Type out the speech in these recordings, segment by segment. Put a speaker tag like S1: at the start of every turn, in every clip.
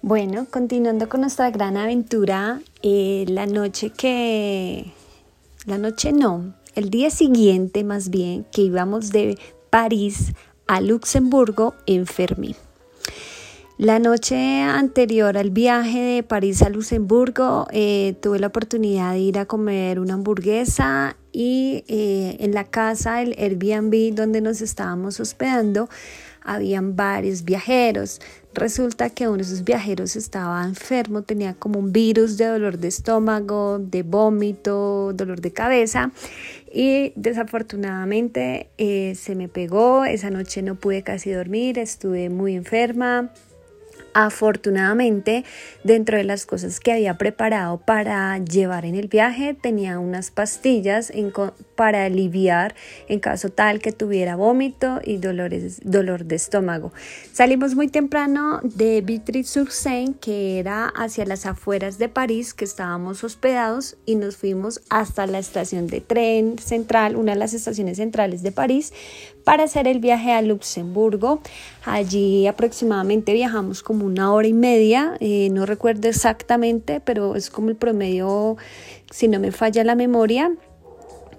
S1: Bueno, continuando con nuestra gran aventura, eh, la noche que, la noche no, el día siguiente más bien, que íbamos de París a Luxemburgo, enfermé. La noche anterior al viaje de París a Luxemburgo, eh, tuve la oportunidad de ir a comer una hamburguesa y eh, en la casa, el Airbnb donde nos estábamos hospedando, habían varios viajeros. Resulta que uno de esos viajeros estaba enfermo, tenía como un virus de dolor de estómago, de vómito, dolor de cabeza y desafortunadamente eh, se me pegó, esa noche no pude casi dormir, estuve muy enferma. Afortunadamente, dentro de las cosas que había preparado para llevar en el viaje, tenía unas pastillas para aliviar en caso tal que tuviera vómito y dolores, dolor de estómago. Salimos muy temprano de Vitry-sur-Seine, que era hacia las afueras de París, que estábamos hospedados, y nos fuimos hasta la estación de tren central, una de las estaciones centrales de París, para hacer el viaje a Luxemburgo. Allí aproximadamente viajamos como una hora y media, eh, no recuerdo exactamente, pero es como el promedio, si no me falla la memoria.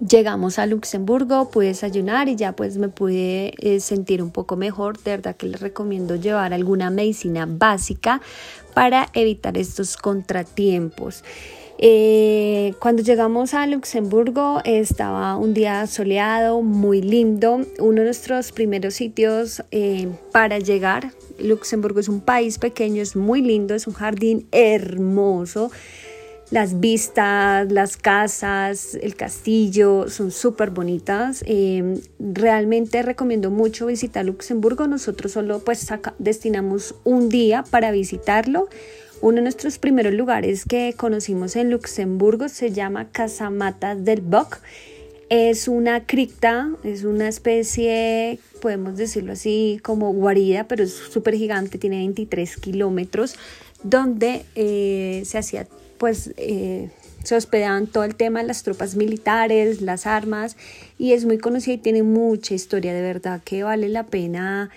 S1: Llegamos a Luxemburgo, pude desayunar y ya pues me pude eh, sentir un poco mejor. De verdad que les recomiendo llevar alguna medicina básica para evitar estos contratiempos. Eh, cuando llegamos a Luxemburgo estaba un día soleado, muy lindo, uno de nuestros primeros sitios eh, para llegar. Luxemburgo es un país pequeño, es muy lindo, es un jardín hermoso. Las vistas, las casas, el castillo son súper bonitas. Eh, realmente recomiendo mucho visitar Luxemburgo. Nosotros solo pues destinamos un día para visitarlo. Uno de nuestros primeros lugares que conocimos en Luxemburgo se llama Casamatas del Boc. Es una cripta, es una especie, podemos decirlo así, como guarida, pero es súper gigante, tiene 23 kilómetros, donde eh, se hacía, pues, eh, se hospedaban todo el tema las tropas militares, las armas, y es muy conocida y tiene mucha historia, de verdad que vale la pena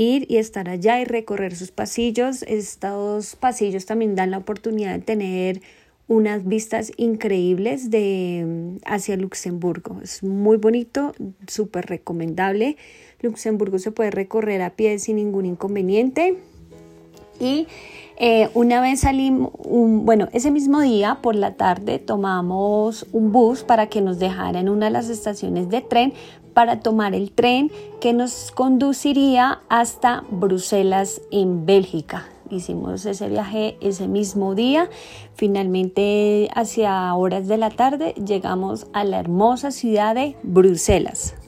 S1: ir y estar allá y recorrer sus pasillos. Estos pasillos también dan la oportunidad de tener unas vistas increíbles de mm, hacia Luxemburgo. Es muy bonito, súper recomendable. Luxemburgo se puede recorrer a pie sin ningún inconveniente. Y eh, una vez salimos, bueno, ese mismo día por la tarde tomamos un bus para que nos dejara en una de las estaciones de tren para tomar el tren que nos conduciría hasta Bruselas en Bélgica. Hicimos ese viaje ese mismo día. Finalmente, hacia horas de la tarde, llegamos a la hermosa ciudad de Bruselas.